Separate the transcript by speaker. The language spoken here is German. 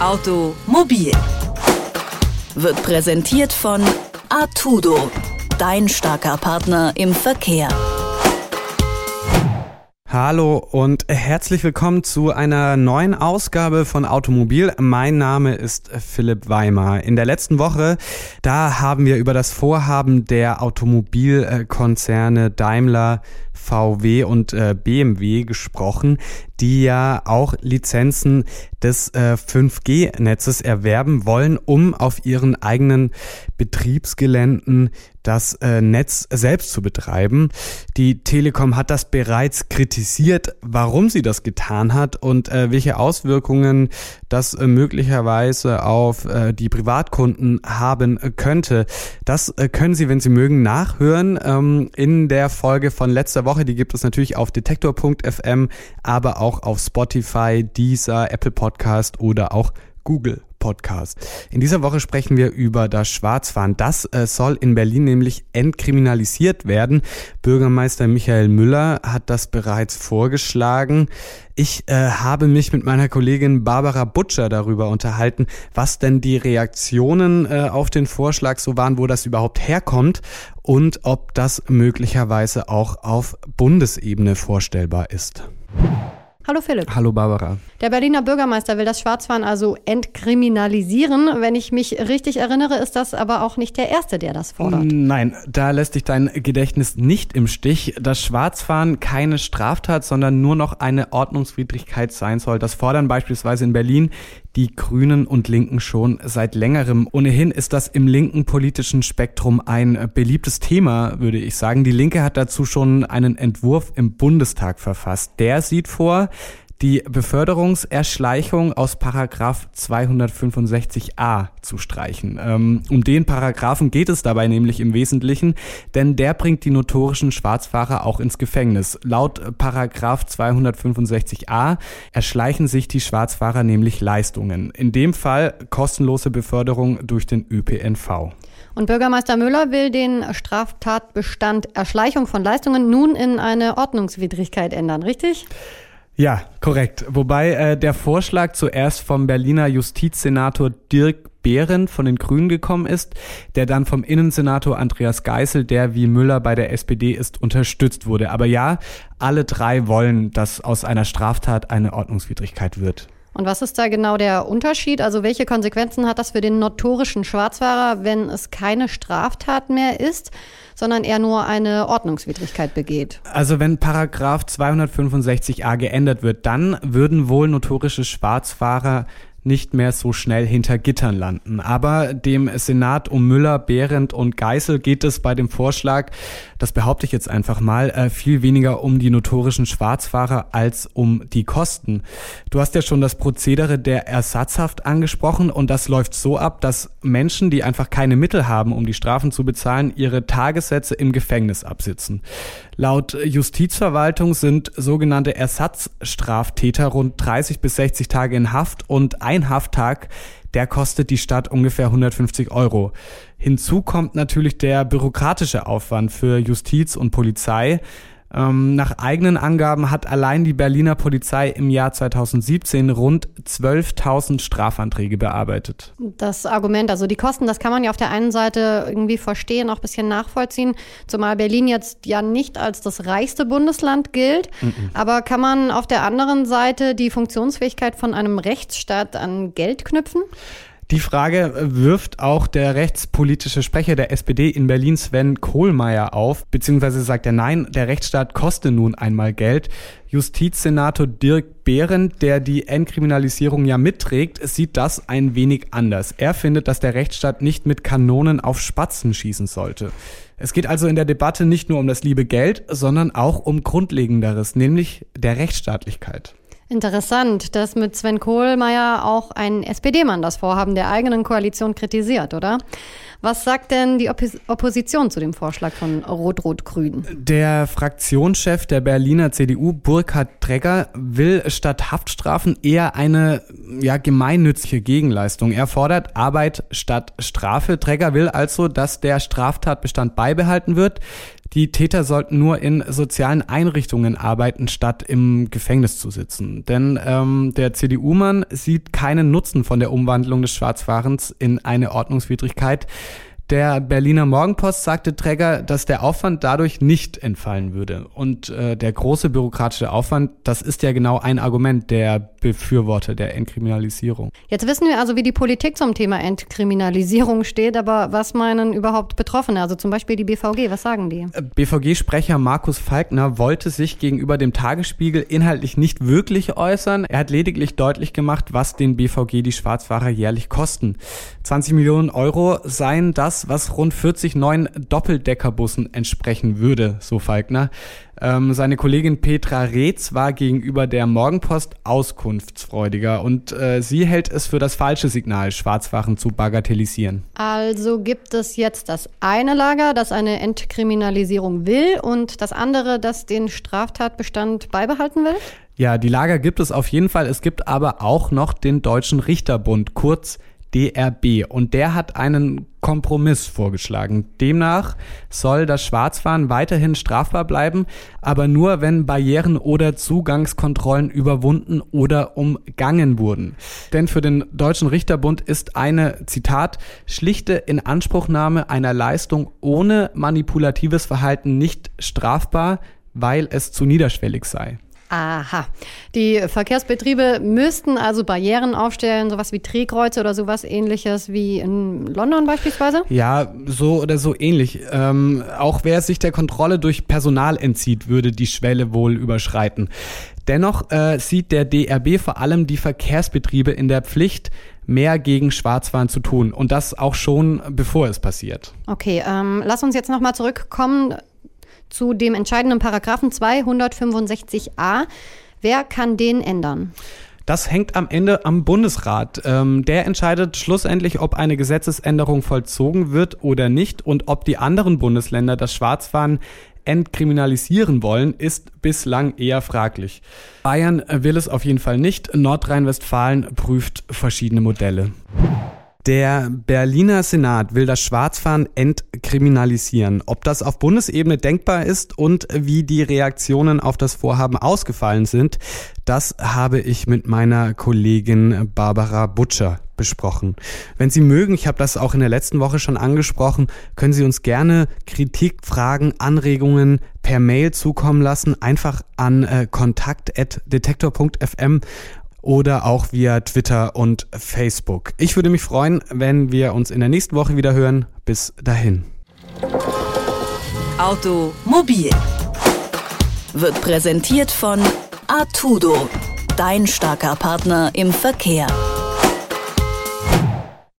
Speaker 1: Automobil wird präsentiert von Artudo, dein starker Partner im Verkehr.
Speaker 2: Hallo und herzlich willkommen zu einer neuen Ausgabe von Automobil. Mein Name ist Philipp Weimar. In der letzten Woche, da haben wir über das Vorhaben der Automobilkonzerne Daimler, VW und äh, BMW gesprochen, die ja auch Lizenzen des äh, 5G-Netzes erwerben wollen, um auf ihren eigenen Betriebsgeländen das äh, Netz selbst zu betreiben. Die Telekom hat das bereits kritisiert, warum sie das getan hat und äh, welche Auswirkungen das äh, möglicherweise auf äh, die Privatkunden haben könnte. Das äh, können Sie, wenn Sie mögen, nachhören ähm, in der Folge von letzter Woche. Die gibt es natürlich auf detektor.fm, aber auch auf Spotify, Deezer, Apple Podcast oder auch Google Podcast. In dieser Woche sprechen wir über das Schwarzfahren. Das äh, soll in Berlin nämlich entkriminalisiert werden. Bürgermeister Michael Müller hat das bereits vorgeschlagen. Ich äh, habe mich mit meiner Kollegin Barbara Butcher darüber unterhalten, was denn die Reaktionen äh, auf den Vorschlag so waren, wo das überhaupt herkommt und ob das möglicherweise auch auf Bundesebene vorstellbar ist.
Speaker 3: Hallo Philipp.
Speaker 2: Hallo Barbara.
Speaker 3: Der Berliner Bürgermeister will das Schwarzfahren also entkriminalisieren. Wenn ich mich richtig erinnere, ist das aber auch nicht der Erste, der das fordert.
Speaker 2: Nein, da lässt sich dein Gedächtnis nicht im Stich. Dass Schwarzfahren keine Straftat, sondern nur noch eine Ordnungswidrigkeit sein soll. Das fordern beispielsweise in Berlin die Grünen und Linken schon seit längerem. Ohnehin ist das im linken politischen Spektrum ein beliebtes Thema, würde ich sagen. Die Linke hat dazu schon einen Entwurf im Bundestag verfasst. Der sieht vor, die Beförderungserschleichung aus Paragraph 265a zu streichen. Ähm, um den Paragraphen geht es dabei nämlich im Wesentlichen, denn der bringt die notorischen Schwarzfahrer auch ins Gefängnis. Laut Paragraph 265a erschleichen sich die Schwarzfahrer nämlich Leistungen. In dem Fall kostenlose Beförderung durch den ÖPNV.
Speaker 3: Und Bürgermeister Müller will den Straftatbestand Erschleichung von Leistungen nun in eine Ordnungswidrigkeit ändern, richtig?
Speaker 2: Ja, korrekt. Wobei äh, der Vorschlag zuerst vom Berliner Justizsenator Dirk Behrendt von den Grünen gekommen ist, der dann vom Innensenator Andreas Geisel, der wie Müller bei der SPD ist, unterstützt wurde. Aber ja, alle drei wollen, dass aus einer Straftat eine Ordnungswidrigkeit wird.
Speaker 3: Und was ist da genau der Unterschied? Also welche Konsequenzen hat das für den notorischen Schwarzfahrer, wenn es keine Straftat mehr ist, sondern er nur eine Ordnungswidrigkeit begeht?
Speaker 2: Also wenn Paragraph 265a geändert wird, dann würden wohl notorische Schwarzfahrer nicht mehr so schnell hinter Gittern landen. Aber dem Senat um Müller, Behrendt und Geisel geht es bei dem Vorschlag, das behaupte ich jetzt einfach mal, äh, viel weniger um die notorischen Schwarzfahrer als um die Kosten. Du hast ja schon das Prozedere der Ersatzhaft angesprochen und das läuft so ab, dass Menschen, die einfach keine Mittel haben, um die Strafen zu bezahlen, ihre Tagessätze im Gefängnis absitzen. Laut Justizverwaltung sind sogenannte Ersatzstraftäter rund 30 bis 60 Tage in Haft und ein Hafttag der kostet die Stadt ungefähr 150 Euro. Hinzu kommt natürlich der bürokratische Aufwand für Justiz und Polizei. Ähm, nach eigenen Angaben hat allein die Berliner Polizei im Jahr 2017 rund 12.000 Strafanträge bearbeitet.
Speaker 3: Das Argument, also die Kosten, das kann man ja auf der einen Seite irgendwie verstehen, auch ein bisschen nachvollziehen, zumal Berlin jetzt ja nicht als das reichste Bundesland gilt. Mhm. Aber kann man auf der anderen Seite die Funktionsfähigkeit von einem Rechtsstaat an Geld knüpfen?
Speaker 2: Die Frage wirft auch der rechtspolitische Sprecher der SPD in Berlin, Sven Kohlmeier, auf, beziehungsweise sagt er, nein, der Rechtsstaat koste nun einmal Geld. Justizsenator Dirk Behrendt, der die Entkriminalisierung ja mitträgt, sieht das ein wenig anders. Er findet, dass der Rechtsstaat nicht mit Kanonen auf Spatzen schießen sollte. Es geht also in der Debatte nicht nur um das liebe Geld, sondern auch um Grundlegenderes, nämlich der Rechtsstaatlichkeit.
Speaker 3: Interessant, dass mit Sven Kohlmeier auch ein SPD-Mann das Vorhaben der eigenen Koalition kritisiert, oder? Was sagt denn die Oppos Opposition zu dem Vorschlag von Rot-Rot-Grün?
Speaker 2: Der Fraktionschef der Berliner CDU, Burkhard Tregger, will statt Haftstrafen eher eine ja, gemeinnützige Gegenleistung. Er fordert Arbeit statt Strafe. Tregger will also, dass der Straftatbestand beibehalten wird, Die Täter sollten nur in sozialen Einrichtungen arbeiten, statt im Gefängnis zu sitzen. Denn ähm, der CDU-Mann sieht keinen Nutzen von der Umwandlung des Schwarzfahrens in eine Ordnungswidrigkeit. Der Berliner Morgenpost sagte Träger, dass der Aufwand dadurch nicht entfallen würde. Und äh, der große bürokratische Aufwand, das ist ja genau ein Argument der Befürworter der Entkriminalisierung.
Speaker 3: Jetzt wissen wir also, wie die Politik zum Thema Entkriminalisierung steht, aber was meinen überhaupt Betroffene, also zum Beispiel die BVG, was sagen die?
Speaker 2: Äh, BVG-Sprecher Markus Falkner wollte sich gegenüber dem Tagesspiegel inhaltlich nicht wirklich äußern. Er hat lediglich deutlich gemacht, was den BVG die Schwarzfahrer jährlich kosten. 20 Millionen Euro seien das was rund 40 neuen Doppeldeckerbussen entsprechen würde, so Falkner. Ähm, seine Kollegin Petra Reetz war gegenüber der Morgenpost auskunftsfreudiger und äh, sie hält es für das falsche Signal, Schwarzfachen zu bagatellisieren.
Speaker 3: Also gibt es jetzt das eine Lager, das eine Entkriminalisierung will und das andere, das den Straftatbestand beibehalten will?
Speaker 2: Ja, die Lager gibt es auf jeden Fall. Es gibt aber auch noch den Deutschen Richterbund, kurz DRB. Und der hat einen Kompromiss vorgeschlagen. Demnach soll das Schwarzfahren weiterhin strafbar bleiben, aber nur wenn Barrieren oder Zugangskontrollen überwunden oder umgangen wurden. Denn für den Deutschen Richterbund ist eine, Zitat, schlichte Inanspruchnahme einer Leistung ohne manipulatives Verhalten nicht strafbar, weil es zu niederschwellig sei.
Speaker 3: Aha. Die Verkehrsbetriebe müssten also Barrieren aufstellen, sowas wie Drehkreuze oder sowas ähnliches wie in London beispielsweise?
Speaker 2: Ja, so oder so ähnlich. Ähm, auch wer sich der Kontrolle durch Personal entzieht, würde die Schwelle wohl überschreiten. Dennoch äh, sieht der DRB vor allem die Verkehrsbetriebe in der Pflicht, mehr gegen Schwarzfahren zu tun. Und das auch schon bevor es passiert.
Speaker 3: Okay, ähm, lass uns jetzt nochmal zurückkommen zu dem entscheidenden Paragraphen 265a. Wer kann den ändern?
Speaker 2: Das hängt am Ende am Bundesrat. Ähm, der entscheidet schlussendlich, ob eine Gesetzesänderung vollzogen wird oder nicht und ob die anderen Bundesländer das Schwarzfahren entkriminalisieren wollen, ist bislang eher fraglich. Bayern will es auf jeden Fall nicht. Nordrhein-Westfalen prüft verschiedene Modelle. Der Berliner Senat will das Schwarzfahren entkriminalisieren. Ob das auf Bundesebene denkbar ist und wie die Reaktionen auf das Vorhaben ausgefallen sind, das habe ich mit meiner Kollegin Barbara Butcher besprochen. Wenn Sie mögen, ich habe das auch in der letzten Woche schon angesprochen, können Sie uns gerne Kritik, Fragen, Anregungen per Mail zukommen lassen, einfach an äh, kontakt.detektor.fm oder auch via Twitter und Facebook. Ich würde mich freuen, wenn wir uns in der nächsten Woche wieder hören. Bis dahin.
Speaker 1: Automobil wird präsentiert von Artudo, dein starker Partner im Verkehr.